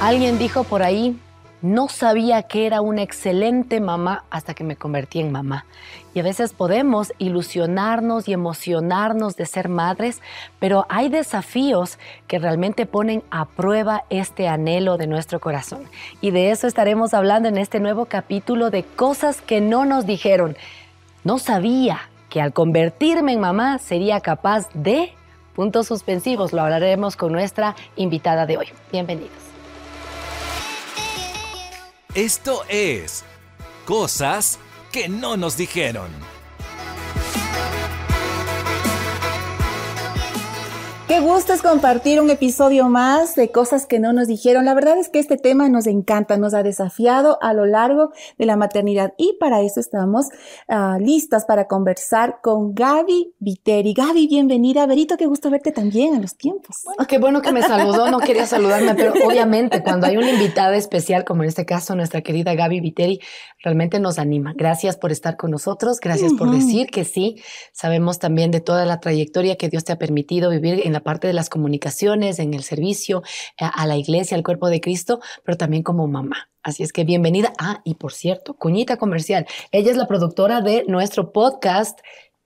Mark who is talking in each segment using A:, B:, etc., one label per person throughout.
A: Alguien dijo por ahí, no sabía que era una excelente mamá hasta que me convertí en mamá. Y a veces podemos ilusionarnos y emocionarnos de ser madres, pero hay desafíos que realmente ponen a prueba este anhelo de nuestro corazón. Y de eso estaremos hablando en este nuevo capítulo de cosas que no nos dijeron. No sabía que al convertirme en mamá sería capaz de... Puntos suspensivos, lo hablaremos con nuestra invitada de hoy. Bienvenidos.
B: Esto es Cosas que no nos dijeron.
C: Qué gusto es compartir un episodio más de cosas que no nos dijeron. La verdad es que este tema nos encanta, nos ha desafiado a lo largo de la maternidad y para eso estamos uh, listas para conversar con Gaby Viteri. Gaby, bienvenida. Berito, qué gusto verte también a los tiempos.
A: Bueno, qué bueno que me saludó, no quería saludarme, pero obviamente cuando hay una invitada especial, como en este caso nuestra querida Gaby Viteri, realmente nos anima. Gracias por estar con nosotros, gracias uh -huh. por decir que sí. Sabemos también de toda la trayectoria que Dios te ha permitido vivir en la parte de las comunicaciones, en el servicio a la iglesia, al cuerpo de Cristo, pero también como mamá. Así es que bienvenida. Ah, y por cierto, cuñita comercial. Ella es la productora de nuestro podcast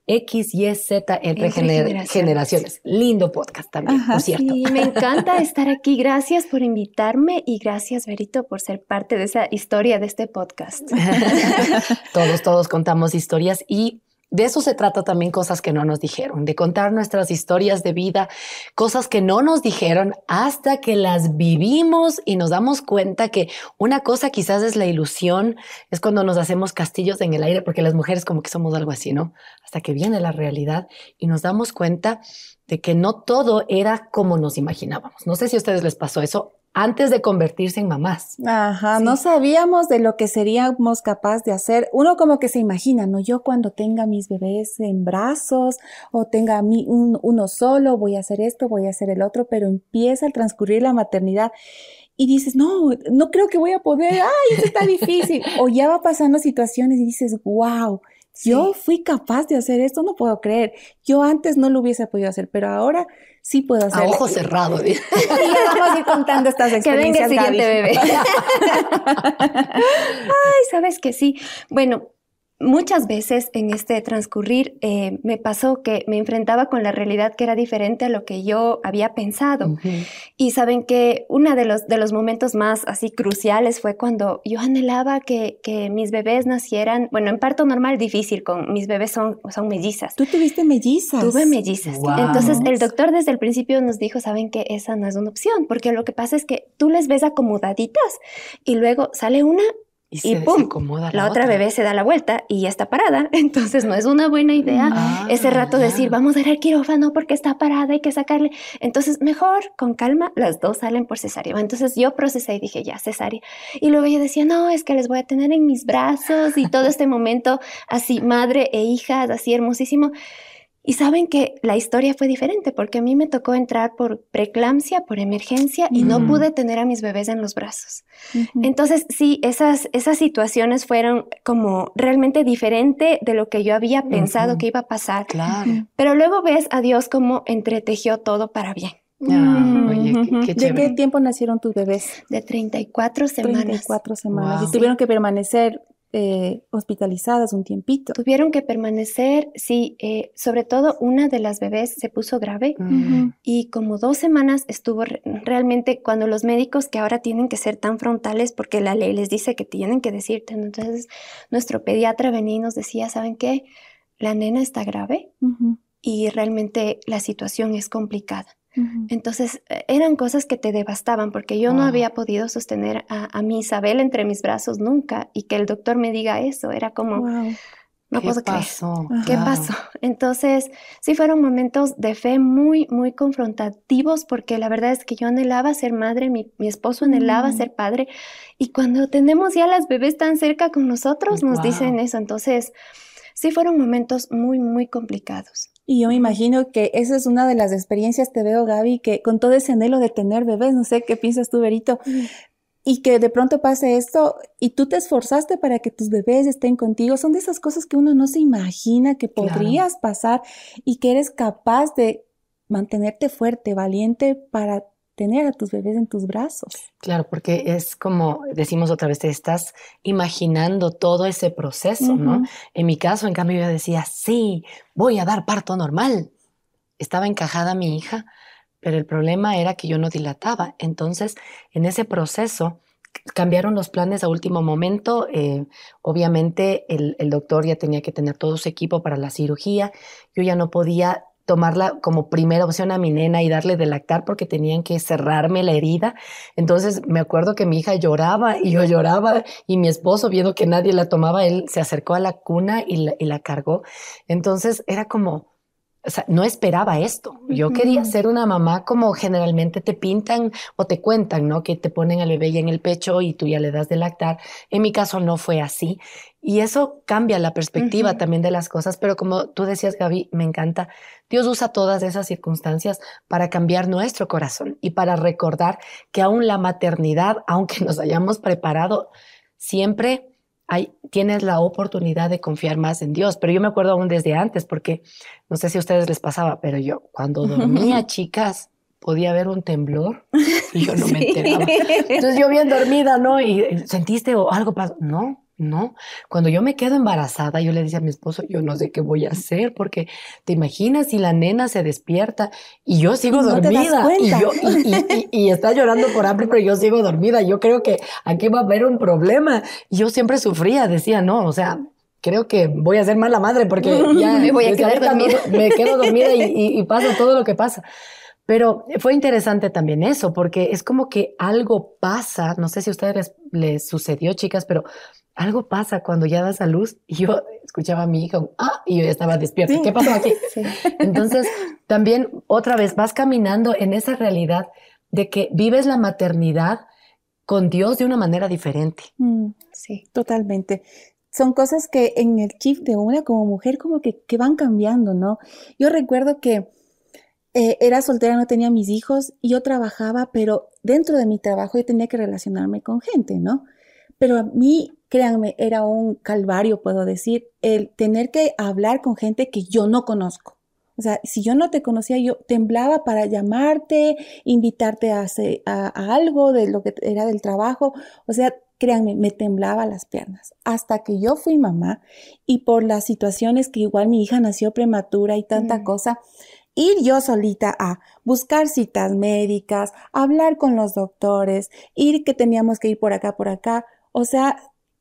A: XYZ entre, entre generaciones. generaciones. Lindo podcast también, Ajá, por cierto.
D: Sí, me encanta estar aquí. Gracias por invitarme y gracias, Berito, por ser parte de esa historia de este podcast.
A: todos, todos contamos historias y de eso se trata también cosas que no nos dijeron, de contar nuestras historias de vida, cosas que no nos dijeron hasta que las vivimos y nos damos cuenta que una cosa quizás es la ilusión, es cuando nos hacemos castillos en el aire, porque las mujeres como que somos algo así, ¿no? Hasta que viene la realidad y nos damos cuenta de que no todo era como nos imaginábamos. No sé si a ustedes les pasó eso antes de convertirse en mamás.
C: Ajá, sí. no sabíamos de lo que seríamos capaces de hacer. Uno como que se imagina, ¿no? Yo cuando tenga mis bebés en brazos o tenga mi, un, uno solo, voy a hacer esto, voy a hacer el otro, pero empieza a transcurrir la maternidad y dices, no, no creo que voy a poder, ay, eso está difícil. o ya va pasando situaciones y dices, wow, Sí. Yo fui capaz de hacer esto, no puedo creer. Yo antes no lo hubiese podido hacer, pero ahora sí puedo hacerlo.
A: A ojo cerrado.
C: y vamos a ir contando estas experiencias.
D: Que venga el siguiente bebé. Ay, sabes que sí. Bueno, muchas veces en este transcurrir eh, me pasó que me enfrentaba con la realidad que era diferente a lo que yo había pensado. Uh -huh. Y saben que uno de los, de los momentos más así cruciales fue cuando yo anhelaba que, que, mis bebés nacieran, bueno, en parto normal difícil, con mis bebés son, son mellizas.
C: ¿Tú tuviste mellizas?
D: Tuve mellizas. Wow. Entonces el doctor desde el principio nos dijo, saben que esa no es una opción, porque lo que pasa es que tú les ves acomodaditas y luego sale una y, y pum, la, la, otra bebé se da la vuelta y ya está parada. Entonces no es una buena idea ah, ese rato decir, vamos a ir al quirófano porque está parada, hay que sacarle. Entonces mejor, con calma, las dos salen por cesárea. Entonces yo procesé y dije, ya, cesárea. Y luego ella decía, no, es que les voy a tener en mis brazos y todo este momento así, madre e hijas, así hermosísimo. Y saben que la historia fue diferente porque a mí me tocó entrar por preeclampsia, por emergencia y mm. no pude tener a mis bebés en los brazos. Uh -huh. Entonces, sí, esas, esas situaciones fueron como realmente diferente de lo que yo había pensado uh -huh. que iba a pasar.
A: Claro.
D: Pero luego ves a Dios cómo entretejió todo para bien.
A: Ah, oye, qué, qué
C: ¿De qué tiempo nacieron tus bebés?
D: De 34 semanas.
C: 34 semanas. Wow. Y tuvieron que permanecer eh, hospitalizadas un tiempito.
D: Tuvieron que permanecer, sí, eh, sobre todo una de las bebés se puso grave uh -huh. y como dos semanas estuvo re realmente cuando los médicos que ahora tienen que ser tan frontales porque la ley les dice que tienen que decirte, entonces nuestro pediatra venía y nos decía, ¿saben qué? La nena está grave uh -huh. y realmente la situación es complicada. Uh -huh. Entonces eh, eran cosas que te devastaban porque yo wow. no había podido sostener a, a, mi Isabel entre mis brazos nunca y que el doctor me diga eso era como wow. no
A: ¿Qué
D: puedo
A: pasó?
D: creer qué pasó entonces sí fueron momentos de fe muy muy confrontativos porque la verdad es que yo anhelaba ser madre mi, mi esposo anhelaba mm. ser padre y cuando tenemos ya las bebés tan cerca con nosotros nos wow. dicen eso entonces sí fueron momentos muy muy complicados
C: y yo me imagino que esa es una de las experiencias, te veo, Gaby, que con todo ese anhelo de tener bebés, no sé qué piensas tú, Berito, mm. y que de pronto pase esto y tú te esforzaste para que tus bebés estén contigo, son de esas cosas que uno no se imagina que podrías claro. pasar y que eres capaz de mantenerte fuerte, valiente para tener a tus bebés en tus brazos.
A: Claro, porque es como decimos otra vez, te estás imaginando todo ese proceso, ¿no? En mi caso, en cambio, yo decía, sí, voy a dar parto normal. Estaba encajada mi hija, pero el problema era que yo no dilataba. Entonces, en ese proceso, cambiaron los planes a último momento. Eh, obviamente el, doctor ya tenía que tener todo su equipo para la cirugía. Yo ya no podía tomarla como primera opción a mi nena y darle de lactar porque tenían que cerrarme la herida. Entonces me acuerdo que mi hija lloraba y yo lloraba y mi esposo viendo que nadie la tomaba, él se acercó a la cuna y la, y la cargó. Entonces era como, o sea, no esperaba esto. Yo quería ser una mamá como generalmente te pintan o te cuentan, ¿no? Que te ponen al bebé ya en el pecho y tú ya le das de lactar. En mi caso no fue así. Y eso cambia la perspectiva también de las cosas. Pero como tú decías, Gaby, me encanta. Dios usa todas esas circunstancias para cambiar nuestro corazón y para recordar que aún la maternidad, aunque nos hayamos preparado, siempre tienes la oportunidad de confiar más en Dios. Pero yo me acuerdo aún desde antes, porque no sé si a ustedes les pasaba, pero yo cuando dormía, chicas, podía haber un temblor y yo no me enteraba. Entonces yo bien dormida, ¿no? Y sentiste o algo pasó. No, no, cuando yo me quedo embarazada, yo le decía a mi esposo, yo no sé qué voy a hacer, porque te imaginas si la nena se despierta y yo sigo dormida y, está llorando por hambre, pero yo sigo dormida. Yo creo que aquí va a haber un problema. yo siempre sufría, decía, no, o sea, creo que voy a ser mala madre porque ya
D: me voy a quedar dormida.
A: Me quedo dormida y, pasa todo lo que pasa. Pero fue interesante también eso, porque es como que algo pasa, no sé si a ustedes les, les sucedió, chicas, pero algo pasa cuando ya das a luz y yo escuchaba a mi hija, ah, y yo ya estaba despierta. ¿Qué pasó aquí? Entonces, también otra vez vas caminando en esa realidad de que vives la maternidad con Dios de una manera diferente.
C: Mm, sí, totalmente. Son cosas que en el chip de una como mujer como que, que van cambiando, ¿no? Yo recuerdo que eh, era soltera, no tenía mis hijos y yo trabajaba, pero dentro de mi trabajo yo tenía que relacionarme con gente, ¿no? Pero a mí créanme, era un calvario, puedo decir, el tener que hablar con gente que yo no conozco. O sea, si yo no te conocía, yo temblaba para llamarte, invitarte a, a, algo de lo que era del trabajo. O sea, créanme, me temblaba las piernas. Hasta que yo fui mamá y por las situaciones que igual mi hija nació prematura y tanta mm. cosa, ir yo solita a buscar citas médicas, hablar con los doctores, ir que teníamos que ir por acá, por acá. O sea,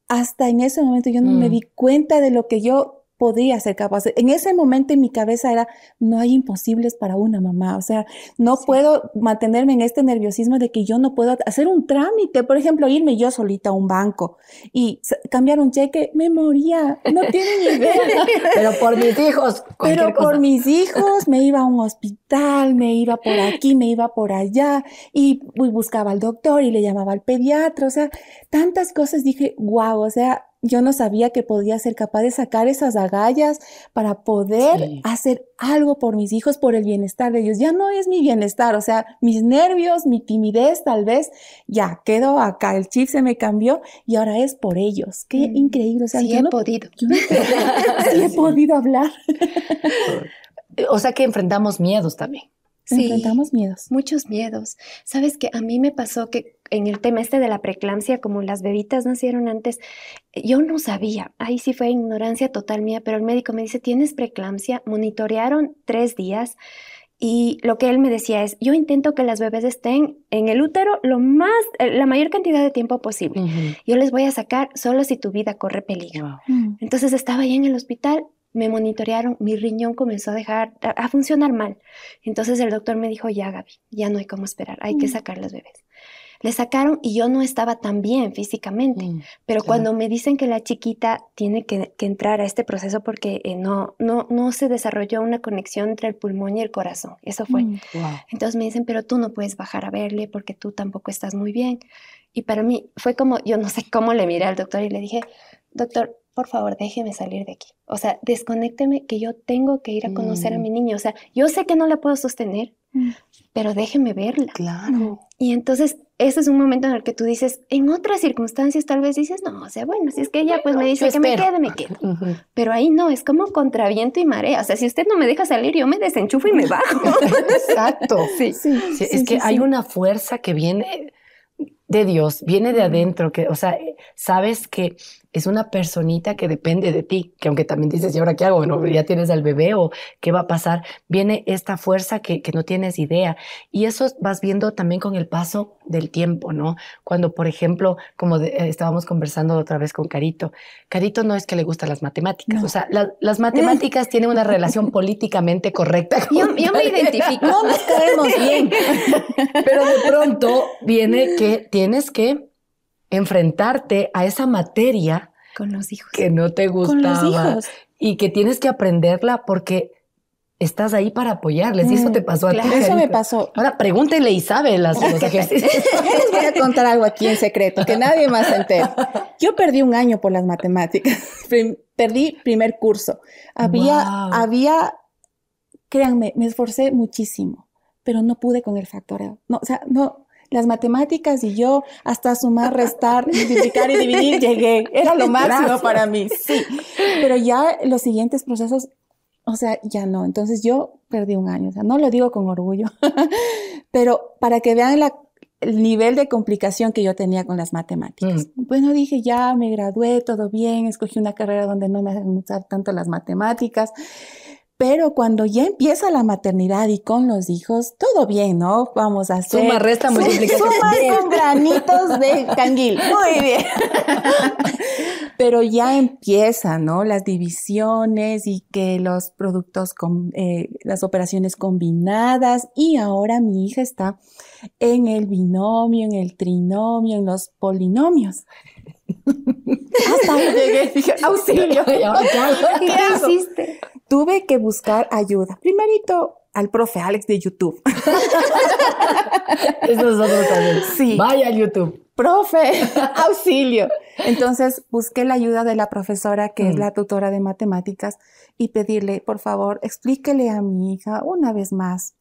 C: hasta en ese momento yo no me mm. di cuenta de lo que yo podía ser capaz. En ese momento en mi cabeza era, no hay imposibles para una mamá. O sea, no puedo mantenerme en este nerviosismo de que yo no puedo hacer un trámite. Por ejemplo, irme yo solita a un banco y cambiar un cheque, me moría. No tienen ni idea.
A: Pero por mis hijos.
C: Pero por mis hijos me iba a un hospital, me iba por aquí, me iba por allá y buscaba al doctor y le llamaba al pediatra. O sea, tantas cosas dije, wow, o sea, yo no sabía que podía ser capaz de sacar esas agallas para poder hacer algo por mis hijos, por el bienestar de ellos. Ya no es mi bienestar, o sea, mis nervios, mi timidez tal vez, ya quedó acá, el chip se me cambió y ahora es por ellos. Qué mm. increíble. O sea,
D: sí he podido.
C: sí he podido hablar.
A: o sea que enfrentamos miedos también.
C: Sí, enfrentamos miedos.
D: Muchos miedos. Sabes que a mí me pasó que en el tema este de la preeclampsia, como las bebitas nacieron antes, yo no sabía. Ahí sí fue ignorancia total mía, pero el médico me dice, tienes preeclampsia, monitorearon tres días. Y lo que él me decía es, yo intento que las bebés estén en el útero lo más, eh, la mayor cantidad de tiempo posible. Yo les voy a sacar solo si tu vida corre peligro. Mm. Entonces estaba ahí en el hospital me monitorearon, mi riñón comenzó a dejar, a, funcionar mal. Entonces el doctor me dijo, ya Gaby, ya no hay cómo esperar, hay que mm. sacar los bebés. Le sacaron y yo no estaba tan bien físicamente, mm, pero cuando me dicen que la chiquita tiene que, entrar a este proceso porque eh, no, no, no se desarrolló una conexión entre el pulmón y el corazón, eso fue. Mm, Entonces me dicen, pero tú no puedes bajar a verle porque tú tampoco estás muy bien. Y para mí fue como, yo no sé cómo le miré al doctor y le dije, doctor, por favor, déjeme salir de aquí. O sea, desconécteme que yo tengo que ir a conocer a mm. mi niño. O sea, yo sé que no la puedo sostener, mm. pero déjeme verla.
A: Claro.
D: Y entonces ese es un momento en el que tú dices, en otras circunstancias tal vez dices, no, o sea, bueno, si es que ella pues me dice que me quede, me quedo. Pero ahí no, es como contra viento y marea. O sea, si usted no me deja salir, yo me desenchufo y me bajo.
A: Exacto. Sí, sí, es que hay una fuerza que viene de Dios, viene de adentro, que, o sea, sabes que es una personita que depende de ti, que aunque también dices, ¿y ahora qué hago? Bueno, ya tienes al bebé o qué va a pasar, viene esta fuerza que, que no tienes idea. Y eso vas viendo también con el paso del tiempo, ¿no? Cuando, por ejemplo, como estábamos conversando otra vez con Carito, Carito no es que le gustan las matemáticas, o sea, las matemáticas tienen una relación políticamente correcta.
D: Yo, yo, me identifico.
C: No nos caemos bien.
A: Pero de pronto viene que tienes que enfrentarte a esa materia
D: con los hijos
A: que no te gustaba y que tienes que aprenderla porque estás ahí para apoyarles y eso te pasó a ti.
C: Eso me pasó.
A: Ahora pregúntele y sabe las, los ejercicios.
C: Yo les voy a contar algo aquí en secreto que nadie más se entere. Yo perdí un año por las matemáticas. perdí primer curso. Había, había, créanme, me esforcé muchísimo, pero no pude con el factoreo. No, o sea, no, las matemáticas y yo hasta sumar, restar, multiplicar y dividir llegué. Era lo máximo para mí, sí. Pero ya los siguientes procesos, o sea, ya no. Entonces yo perdí un año, o sea, no lo digo con orgullo, pero para que vean el nivel de complicación que yo tenía con las matemáticas. Mm. Bueno, dije, ya me gradué, todo bien, escogí una carrera donde no me hacen usar tanto las matemáticas. Pero cuando ya empieza la maternidad y con los hijos, todo bien, ¿no? Vamos a hacer.
A: Suma, resta, multiplicación.
C: Suma con granitos de canguil. Muy bien. Pero ya empiezan, ¿no? Las divisiones y que los productos, con, eh, las operaciones combinadas. Y ahora mi hija está en el binomio, en el trinomio, en los polinomios. Hasta ahí llegué, dije, auxilio. ¿Qué hiciste? Tuve que buscar ayuda. Primerito al profe Alex de YouTube.
A: Eso es otro también. Sí. Vaya al YouTube.
C: Profe, auxilio. Entonces busqué la ayuda de la profesora que es mm. la tutora de matemáticas y pedirle, por favor, explíquele a mi hija una vez más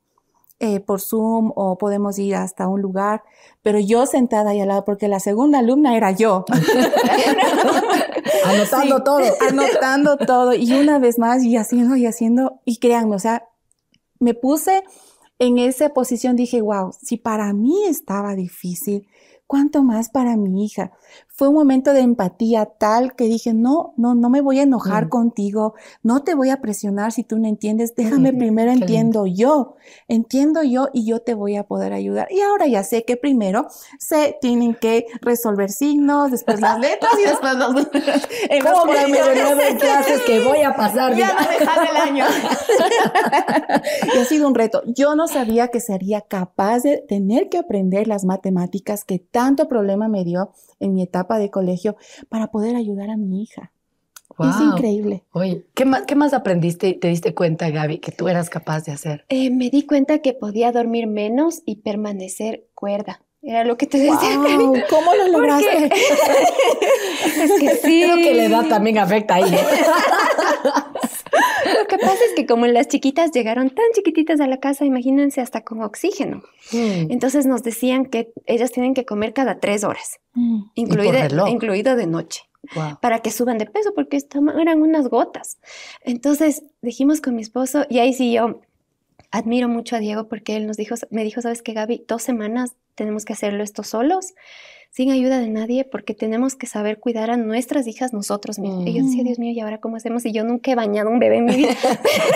C: eh, por Zoom o podemos ir hasta un lugar, pero yo sentada ahí al lado, porque la segunda alumna era yo.
A: anotando todo.
C: Anotando todo. Y una vez más, y haciendo y haciendo, y créanme, o sea, me puse en esa posición, dije, wow, si para mí estaba difícil, ¿cuánto más para mi hija? Fue un momento de empatía tal que dije, no, no, no me voy a enojar mm. contigo, no te voy a presionar si tú no entiendes, déjame primero entiendo yo, entiendo yo y yo te voy a poder ayudar. Y ahora ya sé que primero se tienen que resolver signos, después las letras y después los...
A: en los clases que voy a pasar.
C: Ya no dejar el año. y ha sido un reto. Yo no sabía que sería capaz de tener que aprender las matemáticas que tanto problema me dio en mi etapa de colegio para poder ayudar a mi hija. Es increíble.
A: Oye, ¿qué más, ¿qué más aprendiste y te diste cuenta, Gaby, que tú eras capaz de hacer?
D: Eh, me di cuenta que podía dormir menos y permanecer cuerda. Era lo que te decía.
C: ¿Cómo lo lograste?
A: es que sí. Creo que la edad también afecta ahí.
D: que pasa es que como las chiquitas llegaron tan chiquititas a la casa, imagínense hasta con oxígeno. Mm. Entonces nos decían que ellas tienen que comer cada tres horas, mm. incluido de noche. para que suban de peso, porque eran unas gotas. Entonces dijimos con mi esposo, y ahí sí yo admiro mucho a Diego porque él nos dijo, me dijo, sabes qué, Gaby, dos semanas tenemos que hacerlo esto solos sin ayuda de nadie porque tenemos que saber cuidar a nuestras hijas nosotros mismos. Y yo decía, mm. Dios mío, ¿y ahora cómo hacemos? Y yo nunca he bañado un bebé en mi vida.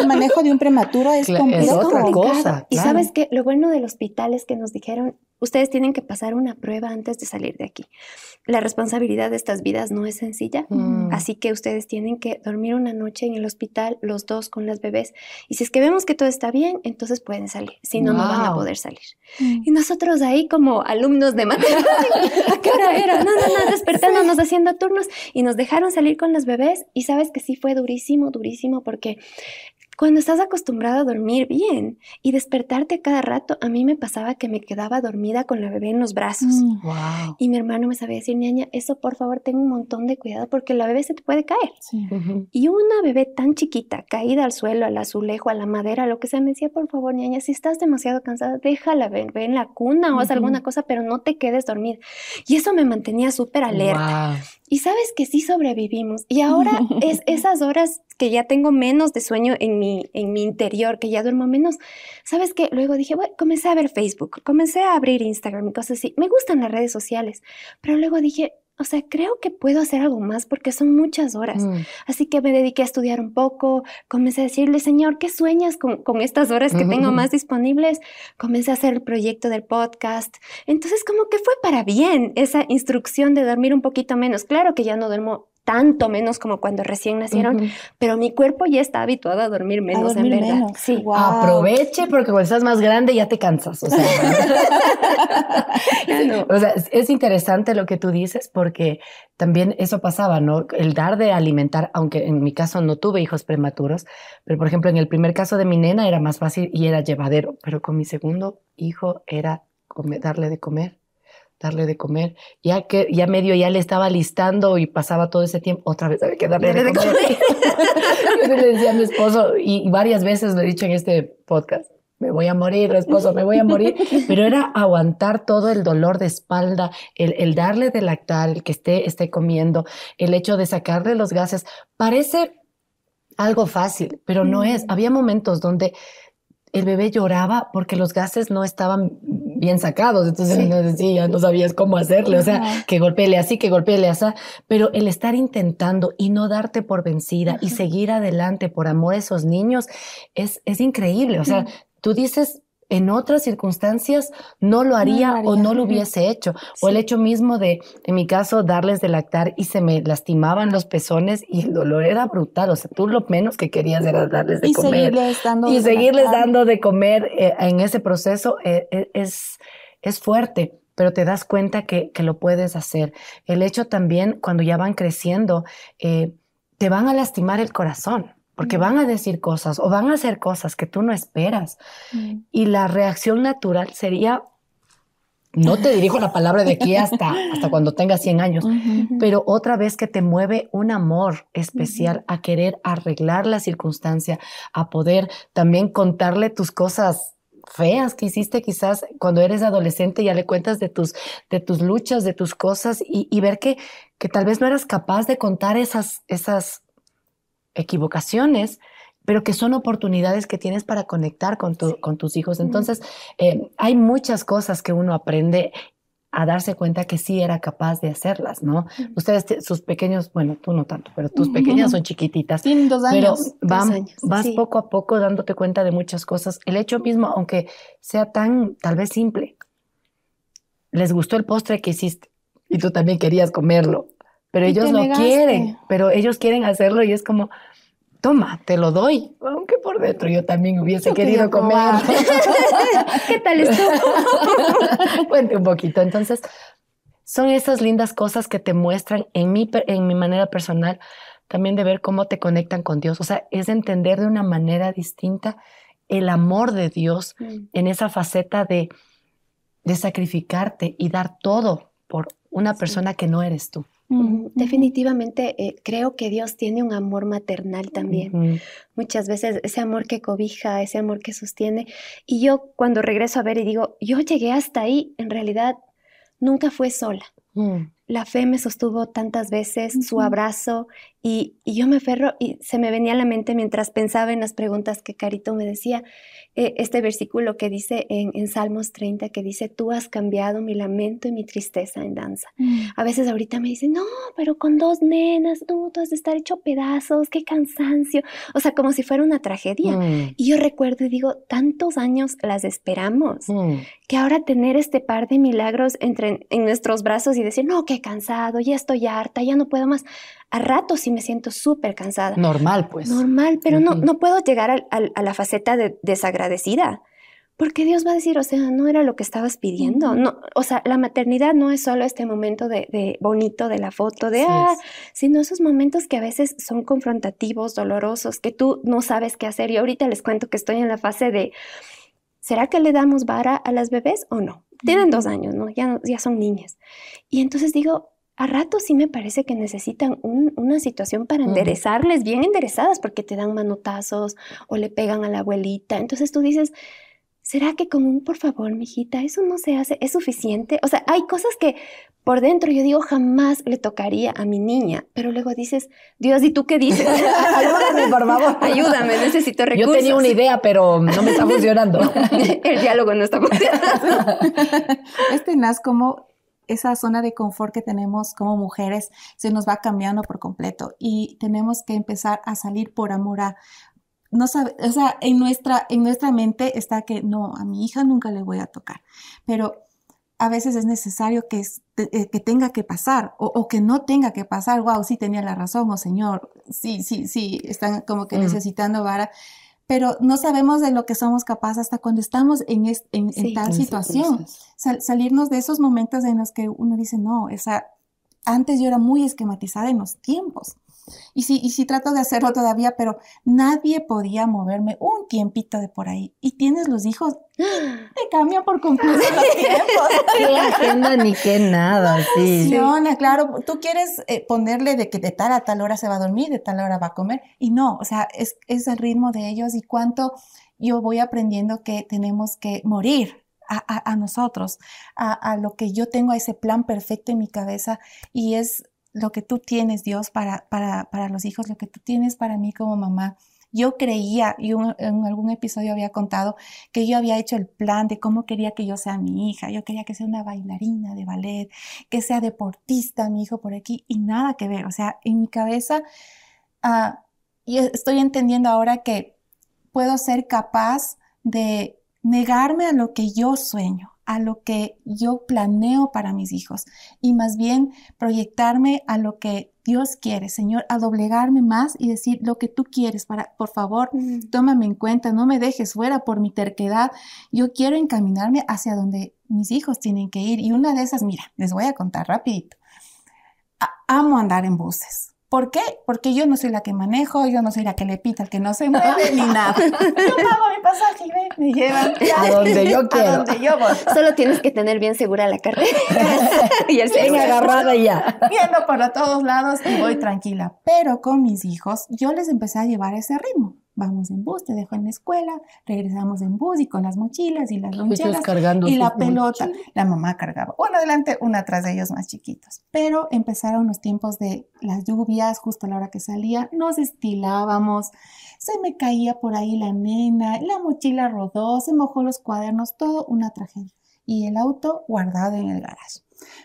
C: el, manejo, de un prematuro es, complicado.
A: otra cosa.
D: Y sabes que lo bueno del hospital es que nos dijeron, ustedes tienen que pasar una prueba antes de salir de aquí. La responsabilidad de estas vidas no es sencilla, mm. así que ustedes tienen que dormir una noche en el hospital, los dos con las bebés. Y si es que vemos que todo está bien, entonces pueden salir. Si no, no van a poder salir. Mm. Y nosotros ahí como alumnos de matemáticas, ¿A qué hora era? No, no, no, despertándonos, haciendo turnos y nos dejaron salir con los bebés y sabes que sí fue durísimo, durísimo porque cuando estás acostumbrado a dormir bien y despertarte cada rato, a mí me pasaba que me quedaba dormida con la bebé en los brazos. Mm. Y mi hermano me sabía decir, niña, eso por favor, ten un montón de cuidado porque la bebé se te puede caer. Y una bebé tan chiquita, caída al suelo, al azulejo, a la madera, lo que sea, me decía, por favor, niña, si estás demasiado cansada, déjala bebé en la cuna o haz alguna cosa, pero no te quedes dormida. Y eso me mantenía súper alerta. Y sabes que sí sobrevivimos. Y ahora es esas horas que ya tengo menos de sueño en mi, en mi interior, que ya duermo menos. ¿Sabes qué? Luego dije, bueno, comencé a ver Facebook, comencé a abrir Instagram y cosas así. Me gustan las redes sociales. Pero luego dije, o sea, creo que puedo hacer algo más porque son muchas horas. Mm. Así que me dediqué a estudiar un poco, comencé a decirle, Señor, ¿qué sueñas con, con estas horas que tengo más disponibles? Comencé a hacer el proyecto del podcast. Entonces, como que fue para bien esa instrucción de dormir un poquito menos. Claro que ya no duermo tanto menos como cuando recién nacieron, pero mi cuerpo ya está habituado a dormir menos, en verdad.
A: Sí. Aproveche porque cuando estás más grande ya te cansas. O sea, o sea, es interesante lo que tú dices porque también eso pasaba, ¿no? El dar de alimentar, aunque en mi caso no tuve hijos prematuros, pero por ejemplo en el primer caso de mi nena era más fácil y era llevadero, pero con mi segundo hijo era darle de comer darle de comer. Ya que ya medio ya le estaba listando y pasaba todo ese tiempo, otra vez había que darle de, comer. Yo le decía a mi esposo, y varias veces lo he dicho en este podcast, me voy a morir, esposo, me voy a morir, pero era aguantar todo el dolor de espalda, el, el darle de lactar, el que esté, esté comiendo, el hecho de sacarle los gases. Parece algo fácil, pero no es. Había momentos donde el bebé lloraba porque los gases no estaban bien sacados, entonces sí. ya no sabías cómo hacerle, o sea, que golpeele así, que golpeele así, pero el estar intentando y no darte por vencida y seguir adelante por amor a esos niños es, es increíble, o sea, tú dices, en otras circunstancias no lo haría, o no lo hubiese hecho. O el hecho mismo de, en mi caso, darles de lactar y se me lastimaban los pezones y el dolor era brutal. O sea, tú lo menos que querías era darles de comer. y seguirles dando de comer eh, en ese proceso eh, eh, es, es fuerte pero te das cuenta que, que, lo puedes hacer. El hecho también, cuando ya van creciendo, te van a lastimar el corazón porque van a decir cosas o van a hacer cosas que tú no esperas. Mm. Y la reacción natural sería, no te dirijo la palabra de aquí hasta, hasta cuando tengas 100 años, pero otra vez que te mueve un amor especial a querer arreglar la circunstancia, a poder también contarle tus cosas feas que hiciste quizás cuando eres adolescente, ya le cuentas de tus, de tus luchas, de tus cosas y, y ver que, que tal vez no eras capaz de contar esas, esas equivocaciones, pero que son oportunidades que tienes para conectar con, con tus hijos. Entonces, eh, hay muchas cosas que uno aprende a darse cuenta que sí era capaz de hacerlas, ¿no? Ustedes, sus pequeños, bueno, tú no tanto, pero tus pequeñas son chiquititas.
C: Tienen dos años.
A: Pero vas poco a poco dándote cuenta de muchas cosas. El hecho mismo, aunque sea tan, tal vez simple, les gustó el postre que hiciste y tú también querías comerlo pero ellos lo quieren, pero ellos quieren hacerlo y es como, toma, te lo doy, aunque por dentro yo también hubiese querido comer.
D: ¿Qué tal esto?
A: Cuente un poquito. Entonces, son esas lindas cosas que te muestran en mi, en mi manera personal también de ver cómo te conectan con Dios. O sea, es entender de una manera distinta el amor de Dios mm. en esa faceta de, de sacrificarte y dar todo por una persona que no eres tú.
D: Definitivamente eh, creo que Dios tiene un amor maternal también. Muchas veces ese amor que cobija, ese amor que sostiene. Y yo cuando regreso a ver y digo, yo llegué hasta ahí, en realidad nunca fue sola. Mm. La fe me sostuvo tantas veces, su abrazo, y, yo me aferro y se me venía a la mente mientras pensaba en las preguntas que Carito me decía, eh, este versículo que dice en, Salmos 30, que dice, tú has cambiado mi lamento y mi tristeza en danza. Mm. A veces ahorita me dicen, no, pero con dos nenas, no, tú has de estar hecho pedazos, qué cansancio. O sea, como si fuera una tragedia. Mm. Y yo recuerdo y digo, tantos años las esperamos, mm. que ahora tener este par de milagros entre, en nuestros brazos y decir, no, qué cansado, ya estoy harta, ya no puedo más a ratos sí me siento súper cansada.
A: Normal, pues.
D: Normal, pero no, no puedo llegar a la faceta de desagradecida porque Dios va a decir, o sea, no era lo que estabas pidiendo. No, o sea, la maternidad no es solo este momento de, bonito de la foto, de ah, sino esos momentos que a veces son confrontativos, dolorosos, que tú no sabes qué hacer. Y ahorita les cuento que estoy en la fase de, ¿será que le damos vara a las bebés o no? Tienen dos años, ¿no? Ya, ya son niñas. Y entonces digo, a rato sí me parece que necesitan una situación para enderezarles, bien enderezadas, porque te dan manotazos o le pegan a la abuelita. Entonces tú dices, ¿será que con un por favor, mijita, eso no se hace? ¿Es suficiente? O sea, hay cosas que por dentro yo digo jamás le tocaría a mi niña, pero luego dices, Dios, ¿y tú qué dices?
A: Ayúdame, por favor.
D: Ayúdame, necesito recursos.
A: Yo tenía una idea, pero no me está funcionando.
D: El diálogo no está funcionando.
C: Este nas como esa zona de confort que tenemos como mujeres se nos va cambiando por completo y tenemos que empezar a salir por amor a, no sabe, o sea, en nuestra, en nuestra mente está que no, a mi hija nunca le voy a tocar, pero a veces es necesario que, eh, que tenga que pasar o, que no tenga que pasar. Wow, sí tenía la razón, o oh, señor, sí, sí, sí, están como que necesitando vara, pero no sabemos de lo que somos capaces hasta cuando estamos en, en, tal situación. salirnos de esos momentos en los que uno dice, no, esa, antes yo era muy esquematizada en los tiempos. Y sí, y sí trato de hacerlo todavía, pero nadie podía moverme un tiempito de por ahí. Y tienes los hijos, te cambian por completo los tiempos.
A: qué agenda ni qué nada, sí.
C: Funciona, claro. Tú quieres eh, ponerle de que de tal a tal hora se va a dormir, de tal hora va a comer. Y no, o sea, es, es el ritmo de ellos y cuánto yo voy aprendiendo que tenemos que morir a, a, nosotros, a, a, lo que yo tengo, a ese plan perfecto en mi cabeza y es lo que tú tienes, Dios, para, para, para los hijos, lo que tú tienes para mí como mamá. Yo creía, y en algún episodio había contado que yo había hecho el plan de cómo quería que yo sea mi hija. Yo quería que sea una bailarina de ballet, que sea deportista mi hijo por aquí, y nada que ver. O sea, en mi cabeza, uh, y estoy entendiendo ahora que puedo ser capaz de negarme a lo que yo sueño a lo que yo planeo para mis hijos y más bien proyectarme a lo que Dios quiere, Señor, a doblegarme más y decir lo que tú quieres para, por favor, tómame en cuenta, no me dejes fuera por mi terquedad. Yo quiero encaminarme hacia donde mis hijos tienen que ir. Y una de esas, mira, les voy a contar rapidito. amo andar en buses. ¿Por qué? Porque yo no soy la que manejo, yo no soy la que le pita al que no se mueve ni nada. Yo pago mi pasaje y me llevan
A: a donde yo quiero.
C: A donde yo voy.
D: Solo tienes que tener bien segura la cartera.
A: y el bien agarrada ya.
C: Viendo para todos lados y voy tranquila. Pero con mis hijos, yo les empecé a llevar ese ritmo vamos en bus, te dejo en la escuela, regresamos en bus y con las mochilas y las loncheras y la pelota. La mamá cargaba uno adelante, uno atrás de ellos más chiquitos. Pero empezaron los tiempos de las lluvias, justo a la hora que salía, nos estilábamos, se me caía por ahí la nena, la mochila rodó, se mojó los cuadernos, todo una tragedia. Y el auto guardado en el garaje.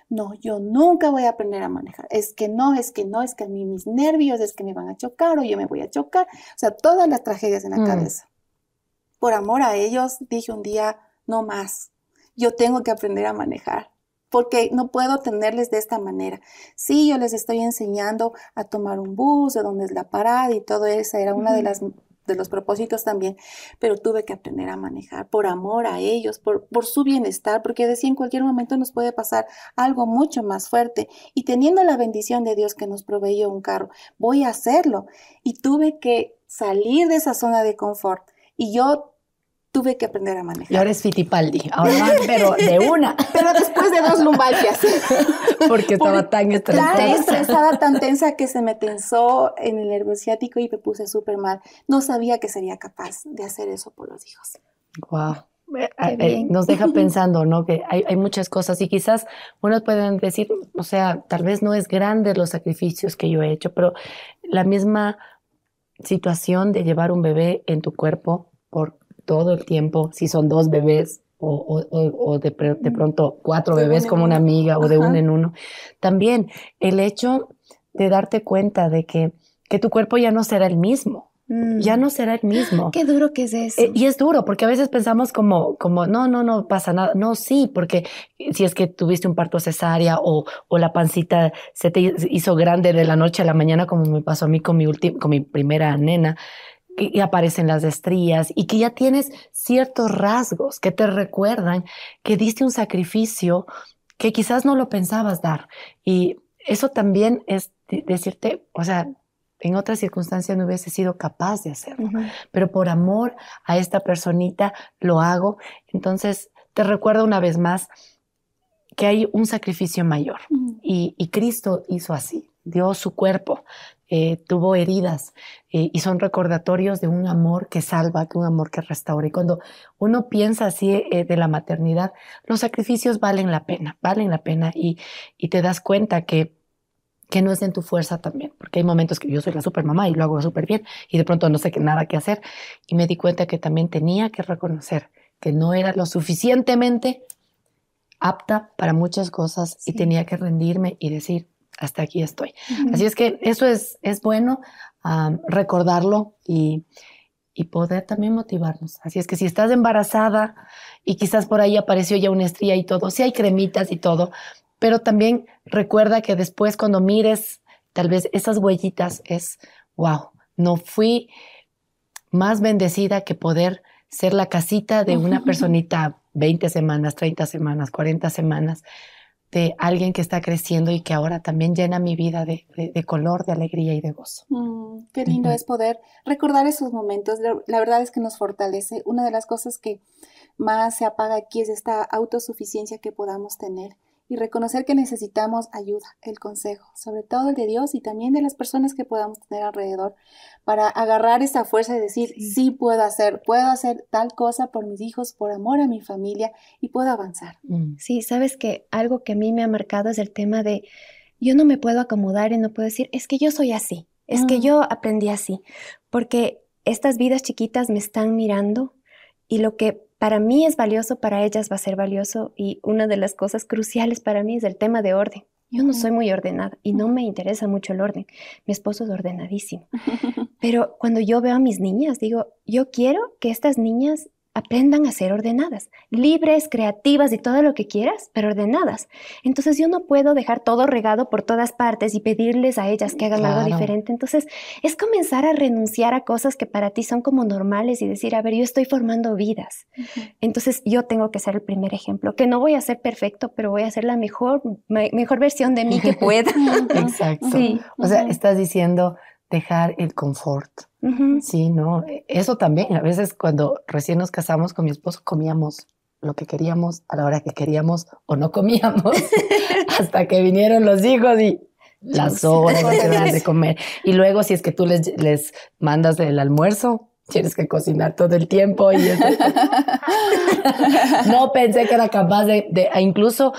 C: No, yo nunca voy a aprender a manejar. Es que no, es que no, es que a mí mis nervios, es que me van a chocar o yo me voy a chocar. O sea, todas las tragedias en la mm. cabeza. Por amor a ellos, dije un día, no más. Yo tengo que aprender a manejar porque no puedo tenerles de esta manera. Sí, yo les estoy enseñando a tomar un bus, de dónde es la parada y todo eso. Era una de las de los propósitos también, pero tuve que aprender a manejar por amor a ellos, por, por su bienestar, porque decía en cualquier momento nos puede pasar algo mucho más fuerte. Y teniendo la bendición de Dios que nos proveyó un carro, voy a hacerlo. Y tuve que salir de esa zona de confort. Y yo tuve que aprender a manejar.
A: Y ahora es Fitipaldi, ahora pero de una.
C: pero después de dos lumbalgias.
A: Porque estaba tan estresada.
C: Tan estresada, tan tensa que se me tensó en el nervio ciático y me puse súper mal. No sabía que sería capaz de hacer eso por los hijos.
A: Wow. Eh, nos deja pensando, ¿no? Que hay, hay, muchas cosas y quizás unos pueden decir, o sea, tal vez no es grande los sacrificios que yo he hecho, pero la misma situación de llevar un bebé en tu cuerpo por todo el tiempo, si son dos bebés o, o, de, de, pronto cuatro bebés como una amiga o de uno en uno. También el hecho de darte cuenta de que, que tu cuerpo ya no será el mismo. Ya mm. no será el mismo.
D: Qué duro que es eso.
A: Eh, y es duro, porque a veces pensamos como, como, no, no, no pasa nada. No, sí, porque si es que tuviste un parto cesárea o, o la pancita se te hizo grande de la noche a la mañana, como me pasó a mí con mi, con mi primera nena, que aparecen las estrías y que ya tienes ciertos rasgos que te recuerdan que diste un sacrificio que quizás no lo pensabas dar. Y eso también es decirte, o sea, en otras circunstancias no hubiese sido capaz de hacerlo, pero por amor a esta personita lo hago. Entonces, te recuerdo una vez más que hay un sacrificio mayor y, y Cristo hizo así, dio su cuerpo, eh, tuvo heridas eh, y son recordatorios de un amor que salva, de un amor que restaura. Y cuando uno piensa así eh, de la maternidad, los sacrificios valen la pena, valen la pena y, y te das cuenta que que no es en tu fuerza también, porque hay momentos que yo soy la super mamá y lo hago súper bien y de pronto no sé qué, nada que hacer y me di cuenta que también tenía que reconocer que no era lo suficientemente apta para muchas cosas y tenía que rendirme y decir, hasta aquí estoy. Así es que eso es, es bueno recordarlo y, y, poder también motivarnos. Así es que si estás embarazada y quizás por ahí apareció ya una estría y todo, si hay cremitas y todo, pero también recuerda que después cuando mires tal vez esas huellitas es, wow, no fui más bendecida que poder ser la casita de una personita 20 semanas, 30 semanas, 40 semanas de alguien que está creciendo y que ahora también llena mi vida de, color, de alegría y de gozo.
C: Mm, qué lindo es poder recordar esos momentos. La verdad es que nos fortalece. Una de las cosas que más se apaga aquí es esta autosuficiencia que podamos tener y reconocer que necesitamos ayuda, el consejo, sobre todo el de Dios y también de las personas que podamos tener alrededor, para agarrar esa fuerza y decir, sí. puedo hacer, puedo hacer tal cosa por mis hijos, por amor a mi familia y puedo avanzar.
D: Mm. Sí, sabes que algo que a mí me ha marcado es el tema de, yo no me puedo acomodar y no puedo decir, es que yo soy así, es que mm. yo aprendí así, porque estas vidas chiquitas me están mirando y lo que para mí es valioso, para ellas va a ser valioso y una de las cosas cruciales para mí es el tema de orden. Yo no soy muy ordenada y no me interesa mucho el orden. Mi esposo es ordenadísimo. Pero cuando yo veo a mis niñas, digo, yo quiero que estas niñas aprendan a ser ordenadas, libres, creativas y todo lo que quieras, pero ordenadas. Entonces yo no puedo dejar todo regado por todas partes y pedirles a ellas que hagan algo diferente. Entonces es comenzar a renunciar a cosas que para ti son como normales y decir, a ver, yo estoy formando vidas. Entonces yo tengo que ser el primer ejemplo, que no voy a ser perfecto, pero voy a ser la mejor, mejor versión de mí que pueda.
A: Exacto. Sí. O sea, estás diciendo dejar el confort. Sí, ¿no? Eso también, a veces cuando recién nos casamos con mi esposo comíamos lo que queríamos a la hora que queríamos o no comíamos hasta que vinieron los hijos y las horas de comer. Y luego si es que tú les, les mandas el almuerzo, tienes que cocinar todo el tiempo y no pensé que era capaz de, de, incluso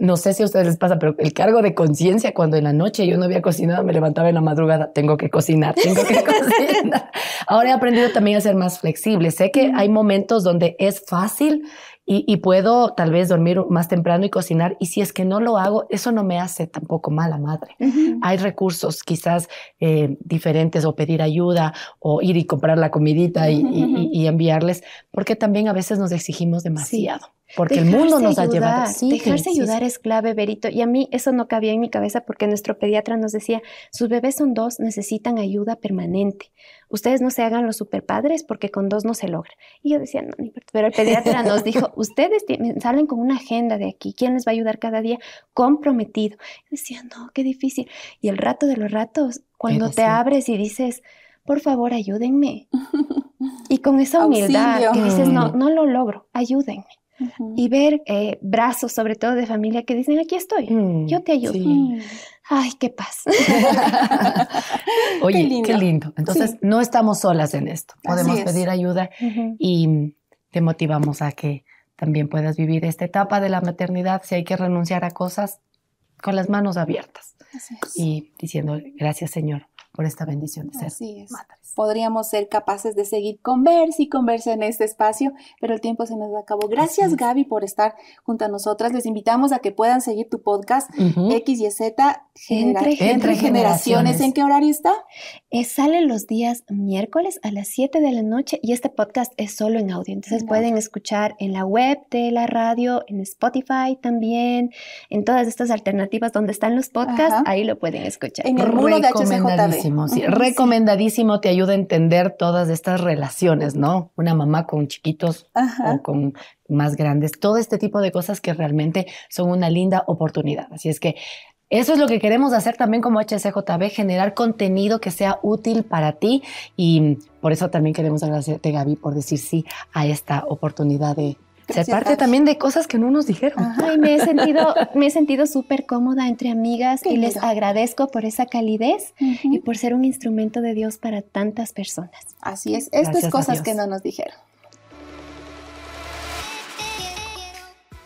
A: no sé si a ustedes les pasa, pero el cargo de conciencia cuando en la noche yo no había cocinado, me levantaba en la madrugada, tengo que cocinar, tengo que cocinar. Ahora he aprendido también a ser más flexible. Sé que hay momentos donde es fácil y, puedo tal vez dormir más temprano y cocinar. Y si es que no lo hago, eso no me hace tampoco mala madre. Hay recursos quizás eh, diferentes o pedir ayuda o ir y comprar la comidita y, enviarles, porque también a veces nos exigimos demasiado. Porque el mundo nos ha llevado.
D: Sí, dejarse ayudar es clave, Berito. Y a mí eso no cabía en mi cabeza porque nuestro pediatra nos decía, sus bebés son dos, necesitan ayuda permanente. Ustedes no se hagan los superpadres porque con dos no se logra. Y yo decía, no, ni Pero el pediatra nos dijo, ustedes salen con una agenda de aquí, ¿quién les va a ayudar cada día? Comprometido. Yo decía, no, qué difícil. Y el rato de los ratos, cuando te abres y dices, por favor, ayúdenme. y con esa humildad que dices, no, no lo logro, ayúdenme y ver eh, brazos, sobre todo de familia, que dicen, aquí estoy, mm, yo te ayudo. Ay, qué paz.
A: Oye, qué lindo. Entonces, no estamos solas en esto. Podemos pedir ayuda y te motivamos a que también puedas vivir esta etapa de la maternidad. Si hay que renunciar a cosas, con las manos abiertas. Y diciendo, gracias Señor por esta bendición de ser Así es
C: podríamos ser capaces de seguir conversa y conversa en este espacio, pero el tiempo se nos acabó. Gracias Gaby por estar junto a nosotras. Les invitamos a que puedan seguir tu podcast X y Z entre, generaciones. ¿En qué horario está?
D: Eh, sale los días miércoles a las 7 de la noche y este podcast es solo en audio. Entonces pueden escuchar en la web de la radio, en Spotify también, en todas estas alternativas donde están los podcasts, ahí lo pueden escuchar.
C: En el muro de HCJB.
A: Recomendadísimo, sí, recomendadísimo, te ayuda a entender todas estas relaciones, ¿no? Una mamá con chiquitos o con más grandes, todo este tipo de cosas que realmente son una linda oportunidad. Así es que eso es lo que queremos hacer también como HCJB, generar contenido que sea útil para ti y por eso también queremos agradecerte Gaby por decir sí a esta oportunidad de ser parte también de cosas que no nos dijeron.
D: Ay, me he sentido, me he sentido súper cómoda entre amigas y les agradezco por esa calidez y por ser un instrumento de Dios para tantas personas.
C: Así es, estas cosas que no nos dijeron.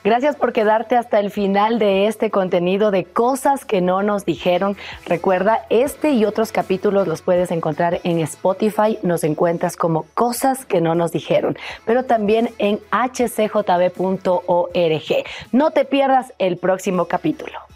A: Gracias por quedarte hasta el final de este contenido de cosas que no nos dijeron. Recuerda, este y otros capítulos los puedes encontrar en Spotify. Nos encuentras como cosas que no nos dijeron, pero también en hcjb.org. No te pierdas el próximo capítulo.